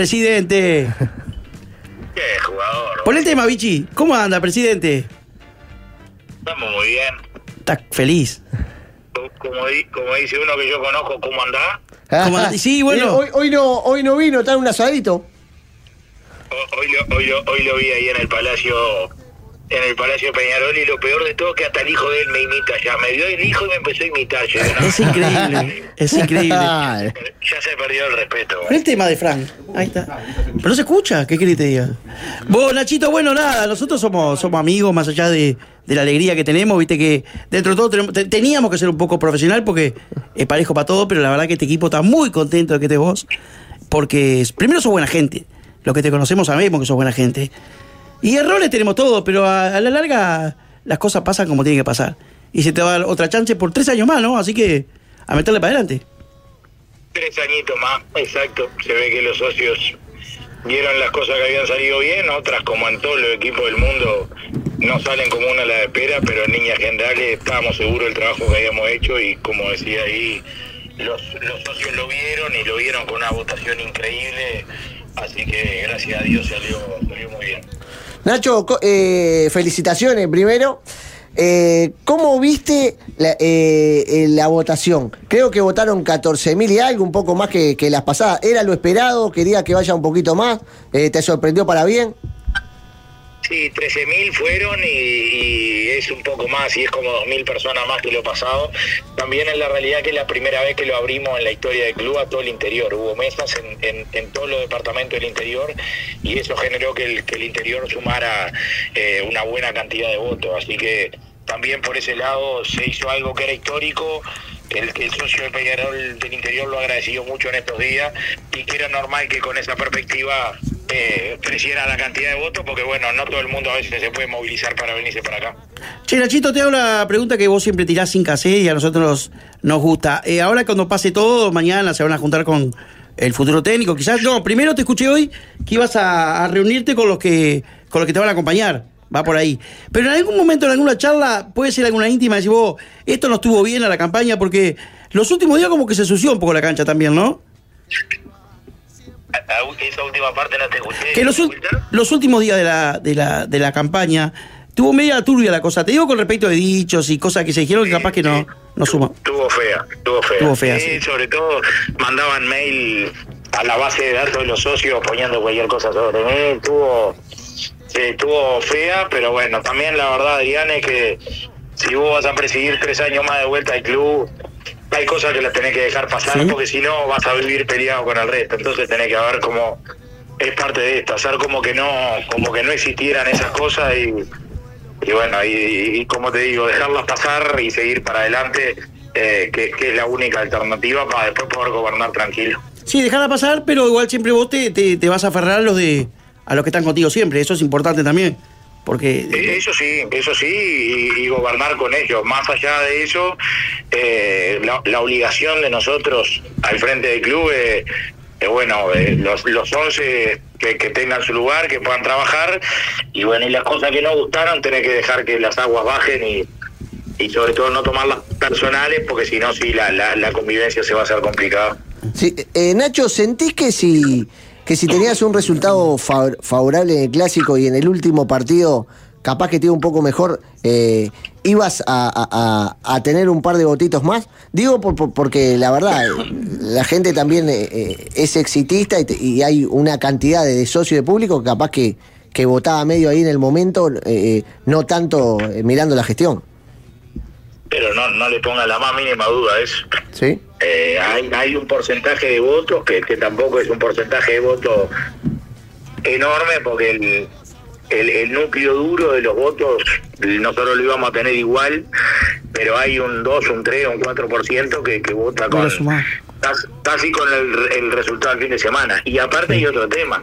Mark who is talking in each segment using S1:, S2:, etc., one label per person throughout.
S1: Presidente.
S2: Qué jugador.
S1: Pon el tema, Vichy. ¿Cómo anda, presidente?
S2: Estamos muy bien.
S1: ¿Estás feliz?
S2: Como, di- como dice uno que yo conozco, ¿cómo andá?
S1: ¿Cómo anda? Sí, bueno.
S3: Eh, Hoy, hoy no, hoy no vino, está en un asadito.
S2: Hoy lo vi ahí en el Palacio en el Palacio Peñarol y lo peor de todo es que hasta el hijo de él me imita ya. Me dio el hijo y me empezó a imitar. Yo no,
S1: Es increíble. Es increíble.
S2: Ya se perdió el respeto.
S1: Pon el tema de Frank. Ahí está. Pero no se escucha. ¿Qué querés que te diga? Vos, Nachito, bueno, nada. Nosotros somos, somos amigos más allá de, de la alegría que tenemos. Viste que dentro de todo tenemos- te- teníamos que ser un poco profesional porque es parejo para todo. Pero la verdad que este equipo está muy contento de que estés vos. Porque primero sos buena gente. Los que te conocemos sabemos que sos buena gente. Y errores tenemos todos, pero a, la larga las cosas pasan como tienen que pasar. Y se te va otra chance por tres años más, ¿no? Así que a meterle para adelante.
S2: Tres añitos más, exacto. Se ve que los socios vieron las cosas que habían salido bien, otras como en todos los equipos del mundo no salen como una la espera, pero en líneas generales estábamos seguros del trabajo que habíamos hecho y como decía ahí, los, los socios lo vieron y lo vieron con una votación increíble, así que gracias a Dios salió, salió muy bien.
S3: Nacho, eh, felicitaciones primero. Eh, ¿Cómo viste la, eh, eh, votación? Creo que votaron 14.000 y algo, un poco más que, que las pasadas. ¿Era lo esperado? ¿Quería que vaya un poquito más? Eh, ¿Te sorprendió para bien?
S2: Sí, 13.000 fueron y, es un poco más, y es como 2.000 personas más que lo pasado. También es la realidad que es la primera vez que lo abrimos en la historia del club a todo el interior. Hubo mesas en, en- en todos los departamentos del interior y eso generó que el, que el interior sumara eh, una buena cantidad de votos. Así que también por ese lado se hizo algo que era histórico. El el socio de Peñarol del interior lo agradeció mucho en estos días y que era normal que con esa perspectiva eh, creciera la cantidad de votos porque bueno, no todo el mundo a veces se puede movilizar para venirse para acá.
S1: Che, Nachito, te hago la pregunta que vos siempre tirás sin casé y a nosotros nos, gusta. Eh, ahora cuando pase todo, mañana se van a juntar con el futuro técnico. Quizás, no, primero te escuché hoy que ibas a, a reunirte con los que con los que te van a acompañar. Va por ahí. Pero en algún momento, en alguna charla, puede ser alguna íntima, decir vos, esto no estuvo bien a la campaña, porque los últimos días como que se sució un poco la cancha también, ¿no?
S2: Esa última parte no te escuché.
S1: Que los, últimos días de la, de, la, de la campaña tuvo media turbia la cosa. Te digo con respecto de dichos y cosas que se dijeron que capaz que no, no suma.
S2: Tuvo fea, tuvo fea.
S1: Tuvo fea,
S2: Sí,
S1: sí.
S2: Sobre todo mandaban mail a la base de datos de los socios poniendo cualquier cosa sobre mí. Tuvo, sí, tuvo fea, pero bueno, también la verdad, Adrián, es que si vos vas a presidir tres años más de vuelta al club, hay cosas que las tenés que dejar pasar
S1: Sí.
S2: porque si no vas a vivir peleado con el resto. Entonces tenés que ver cómo es parte de esto, hacer como que no, como que no existieran esas cosas y y bueno, y, y como te digo, dejarlas pasar y seguir para adelante, eh, que, que es la única alternativa para después poder gobernar tranquilo.
S1: Sí, dejarla pasar, pero igual siempre vos te, te, te vas a aferrar a los de a los que están contigo siempre. Eso es importante también. Porque
S2: Eso sí, eso sí, y, y gobernar con ellos. Más allá de eso, eh, la, la obligación de nosotros al frente del club es, bueno, eh, los, los 11 que, que tengan su lugar, que puedan trabajar, y bueno, y las cosas que no gustaron, tener que dejar que las aguas bajen y, y sobre todo no tomarlas personales, porque si no, sí, la, la, la convivencia se va a hacer complicada.
S3: Sí, eh, Nacho, ¿sentís que si, que si tenías un resultado fa- favorable en el clásico y en el último partido, capaz que te iba un poco mejor, eh, ibas a, a- a- a tener un par de votitos más? Digo por- por- porque la verdad, eh, la gente también eh, es exitista y, te- y hay una cantidad de, de socios de público que capaz que, que votaba medio ahí en el momento, eh, no tanto mirando la gestión.
S2: Pero no, no le ponga la más mínima duda a eso.
S3: ¿Sí?
S2: Eh, hay, hay un porcentaje de votos que, que tampoco es un porcentaje de votos enorme porque el, el, el núcleo duro de los votos nosotros lo íbamos a tener igual, pero hay un 2, un 3, un 4% que, que vota con casi, casi con el, el resultado del fin de semana. Y aparte hay otro tema.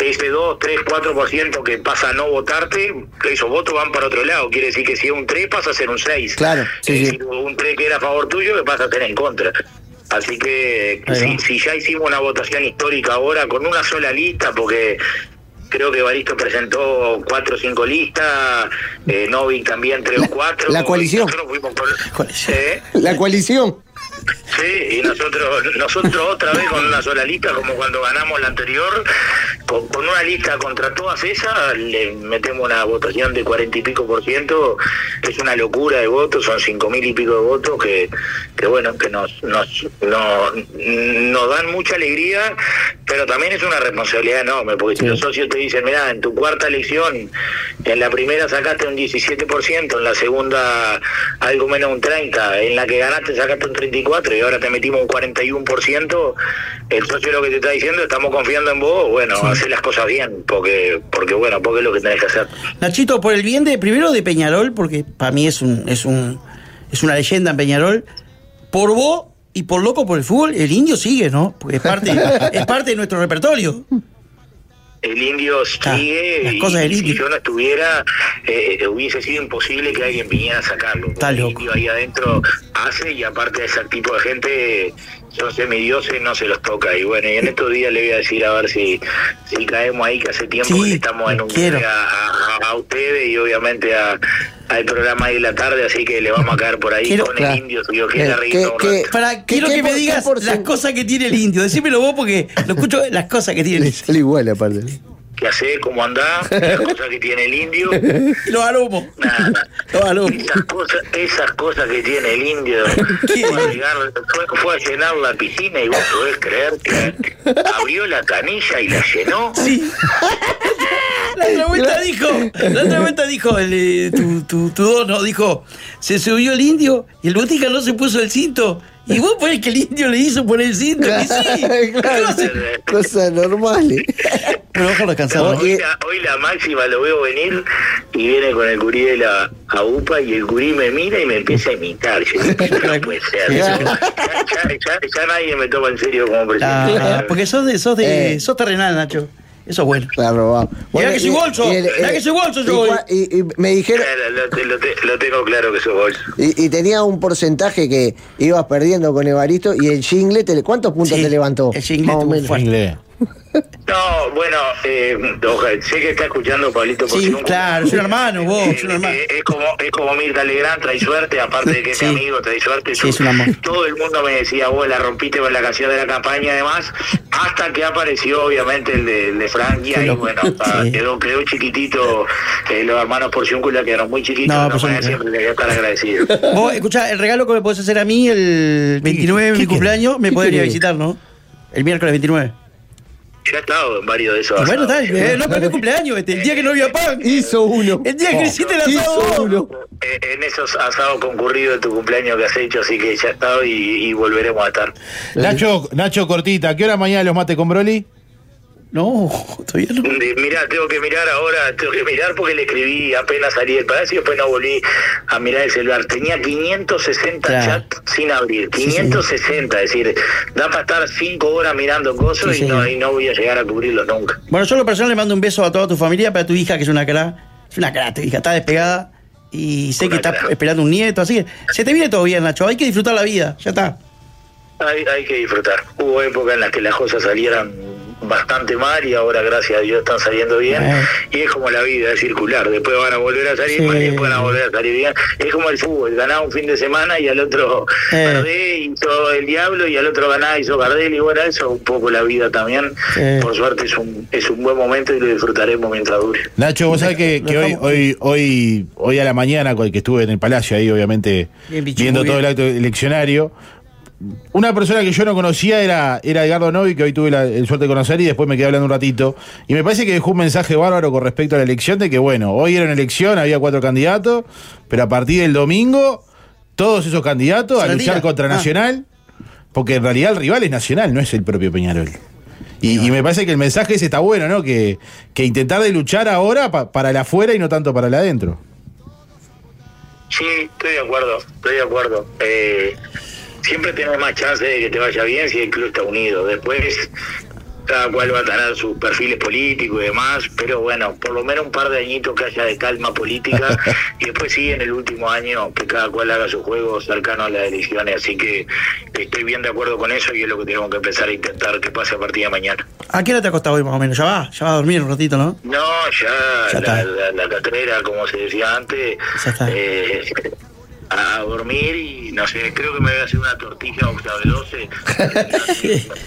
S2: Ese 2, 3, 4% que pasa a no votarte, esos votos van para otro lado. Quiere decir que si es un 3 pasa a ser un 6.
S3: Claro, sí,
S2: es
S3: sí.
S2: decir, un 3 que era a favor tuyo que pasa a ser en contra. Así que si, ya hicimos una votación histórica ahora con una sola lista, porque creo que Baristo presentó cuatro o cinco listas, eh, Novik también tres o cuatro.
S3: la coalición.
S1: Coalición.
S2: ¿Eh?
S3: La coalición.
S2: Sí, y nosotros, nosotros otra vez con una sola lista, como cuando ganamos la anterior, con, una lista contra todas esas, le metemos una votación de cuarenta y pico por ciento, es una locura de votos, son cinco mil y pico de votos que, que bueno, que nos, nos, nos dan mucha alegría, pero también es una responsabilidad enorme, porque si los socios te dicen, mira, en tu cuarta elección, en la primera sacaste un 17%, en la segunda algo menos un 30%, en la que ganaste sacaste un 34% y ahora te metimos un 41%, el socio lo que te está diciendo, estamos confiando en vos, bueno, hacer las cosas bien, porque, porque bueno, porque es lo que tenés que hacer.
S1: Nachito, por el bien de, primero de Peñarol, porque para mí es un, es un, es una leyenda en Peñarol, por vos y por loco por el fútbol, el indio sigue, ¿no? Porque es parte, es parte de nuestro repertorio
S2: el indio sigue y si yo no estuviera eh, hubiese sido imposible que alguien viniera a sacarlo el indio ahí adentro hace y aparte de ese tipo de gente son semidioses no se los toca. Y bueno y en estos días le voy a decir a ver si si caemos ahí que hace tiempo que estamos en un a, a, ustedes y obviamente a al programa de la tarde, así que le vamos a caer por ahí con el indio, si Dios quiere,
S1: Para, quiero que me digas las cosas que tiene el indio. Decímelo vos porque lo escucho las cosas que tiene el indio.
S3: igual aparte.
S2: ¿Qué hace? ¿Cómo anda? Las cosas que tiene el indio.
S1: Lo alumo.
S2: Nada. Lo alumo. Esas cosas, esas cosas que tiene el indio. Fue a, llegar, fue, fue a llenar la piscina y vos podés creer que abrió la canilla y la llenó. Sí.
S1: La otra vuelta dijo, la otra vuelta dijo, el, eh, tu, tu, tu dono dijo, se subió el indio y el botica no se puso el cinto. Y vos ponés que el indio le hizo poner el cinto. y sí,
S3: claro, cosa normal.
S1: Pero ojalá cansado.
S2: Hoy, la, hoy la máxima lo veo venir y viene con el curí de la AUPA y el curí me mira y me empieza a imitar. Yo no puede ser. Ya, ya, nadie me toma en serio como presidente.
S1: Ah, porque sos de, sos de, eh. sos terrenal, Nacho. Eso es bueno. Bueno, que soy bolso. Mirá que soy bolso yo.
S3: Y, y, me dijeron.
S2: Lo, tengo claro que soy bolso.
S3: Y, tenía un porcentaje que ibas perdiendo con Evaristo y el jingle, ¿cuántos puntos te levantó?
S1: El jingle, Más o menos.
S2: No, bueno, eh, sé que está escuchando Pablito
S1: Sí, claro, es un hermano, vos, es un hermano.
S2: Eh, es, como, es como Mirta Legrand, trae suerte, aparte de que es mi amigo, trae suerte.
S1: Sí, es un amor.
S2: Todo el mundo me decía, vos la rompiste con la canción de la campaña, además, hasta que apareció, obviamente, el de, de Frankia, y bueno, quedó, quedó chiquitito, eh, los hermanos Porciúncula quedaron muy chiquitos, no, no siempre le voy a estar agradecido.
S1: Vos, escuchá, el regalo que me podés hacer a mí el 29 de mi cumpleaños, me podés ir a visitar, ¿no? El miércoles 29.
S2: Ya he estado en varios de esos.
S1: bueno, tal, eh, no es mi cumpleaños, este, el día que no había pan.
S3: Hizo uno.
S1: El día que hiciste el asado. Uno.
S2: Eh, en esos asados concurridos de tu cumpleaños que has hecho, así que ya he estado y, y volveremos a estar.
S4: Nacho, Nacho Cortita, ¿qué hora mañana los mate con Broly?
S1: No, todavía no.
S2: Mirá, tengo que mirar ahora, tengo que mirar porque le escribí apenas salí del palacio y después no volví a mirar el celular. Tenía 560 chats sin abrir, 560, es decir, da para estar 5 horas mirando cosas y, no, y no voy a llegar a cubrirlos nunca.
S1: Bueno, yo lo personal le mando un beso a toda tu familia, para tu hija que es una cara, es una cara, tu hija está despegada y sé que está esperando un nieto, así que se te viene todo bien, Nacho, hay que disfrutar la vida, ya está.
S2: Hay, hay que disfrutar. Hubo épocas en las que las cosas salieran bastante mal y ahora gracias a Dios están saliendo bien. Y es como la vida es circular. Después van a volver a salir mal y después van a volver a salir bien. Es como el fútbol ganaba un fin de semana y al otro perdé y todo el diablo y al otro ganaba y hizo Gardel. Y bueno eso es un poco la vida también. Por suerte es un es un buen momento y lo disfrutaremos mientras dure.
S4: Nacho vos sabés que, hoy hoy hoy hoy a la mañana que estuve en el palacio ahí obviamente viendo todo el acto eleccionario una persona que yo no conocía era, era Edgardo Novi, que hoy tuve la, el suerte de conocer y después me quedé hablando un ratito. Y me parece que dejó un mensaje bárbaro con respecto a la elección de que, bueno, hoy era una elección, había cuatro candidatos, pero a partir del domingo, todos esos candidatos a luchar contra ah. Nacional, porque en realidad el rival es Nacional, no es el propio Peñarol. Y, me parece que el mensaje ese está bueno, ¿no? Que, que intentar de luchar ahora para el afuera y no tanto para el adentro.
S2: Sí, estoy de acuerdo, estoy de acuerdo. Eh, siempre tenés más chance de que te vaya bien si el club está unido. Después cada cual va a tener sus perfiles políticos y demás, pero bueno, por lo menos un par de añitos que haya de calma política y después sí en el último año que cada cual haga su juego cercano a las elecciones, así que estoy bien de acuerdo con eso y es lo que tenemos que empezar a intentar que pase a partir de mañana.
S1: ¿A qué hora te acostás hoy más o menos? ¿Ya va? ¿Ya va a dormir un ratito, no?
S2: No, ya, la, la, como se decía antes, eh, a, dormir y no sé, creo que me voy a hacer una tortilla octave 12.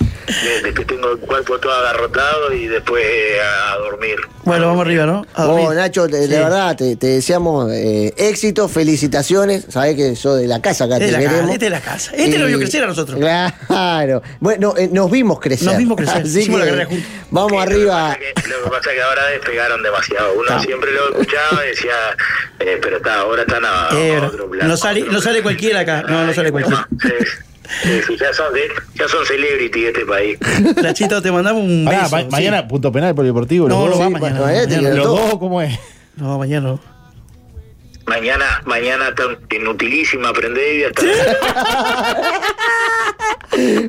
S2: desde que tengo el cuerpo todo agarrotado y después a, dormir.
S1: Bueno, vamos arriba, ¿no?
S3: Oh, Nacho, de, verdad, te, deseamos eh, éxito, felicitaciones. Sabés que sos de la casa acá,
S1: te la queremos. este es la casa. Este lo vio crecer a nosotros.
S3: Claro. Bueno, eh, nos vimos crecer.
S1: Nos vimos crecer. Así
S3: que, Vamos arriba.
S2: Lo que, pasa es que ahora despegaron demasiado. Uno siempre lo escuchaba y decía, eh, pero está, ahora están a,
S1: otro plan. No sale, no sale cualquiera acá. No, no sale cualquiera.
S2: Ya, son, ya son celebrity de este país.
S1: Nachito, te mandamos un beso.
S4: mañana punto penal polideportivo.
S1: No, lo va mañana. mañana.
S4: ¿Los dos cómo es?
S1: No, mañana no.
S2: Mañana, mañana está inutilísima, aprender y hasta.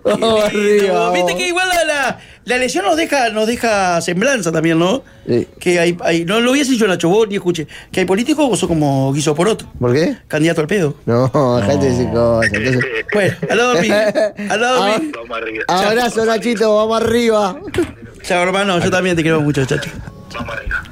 S1: Vamos arriba. Viste que igual la, la, lesión nos deja, nos deja semblanza también, ¿no? Sí. Que hay, hay, no lo hubiese dicho Nacho, vos ni escuché. Que hay políticos o son como Guiso por otro.
S3: ¿Por qué?
S1: Candidato al pedo.
S3: No, gente dice cosas. Entonces...
S1: bueno, al lado de Al lado de
S3: Vamos arriba. Abrazo, Nachito, vamos arriba.
S1: Chao, hermano, yo también te quiero mucho, chacho. Vamos arriba.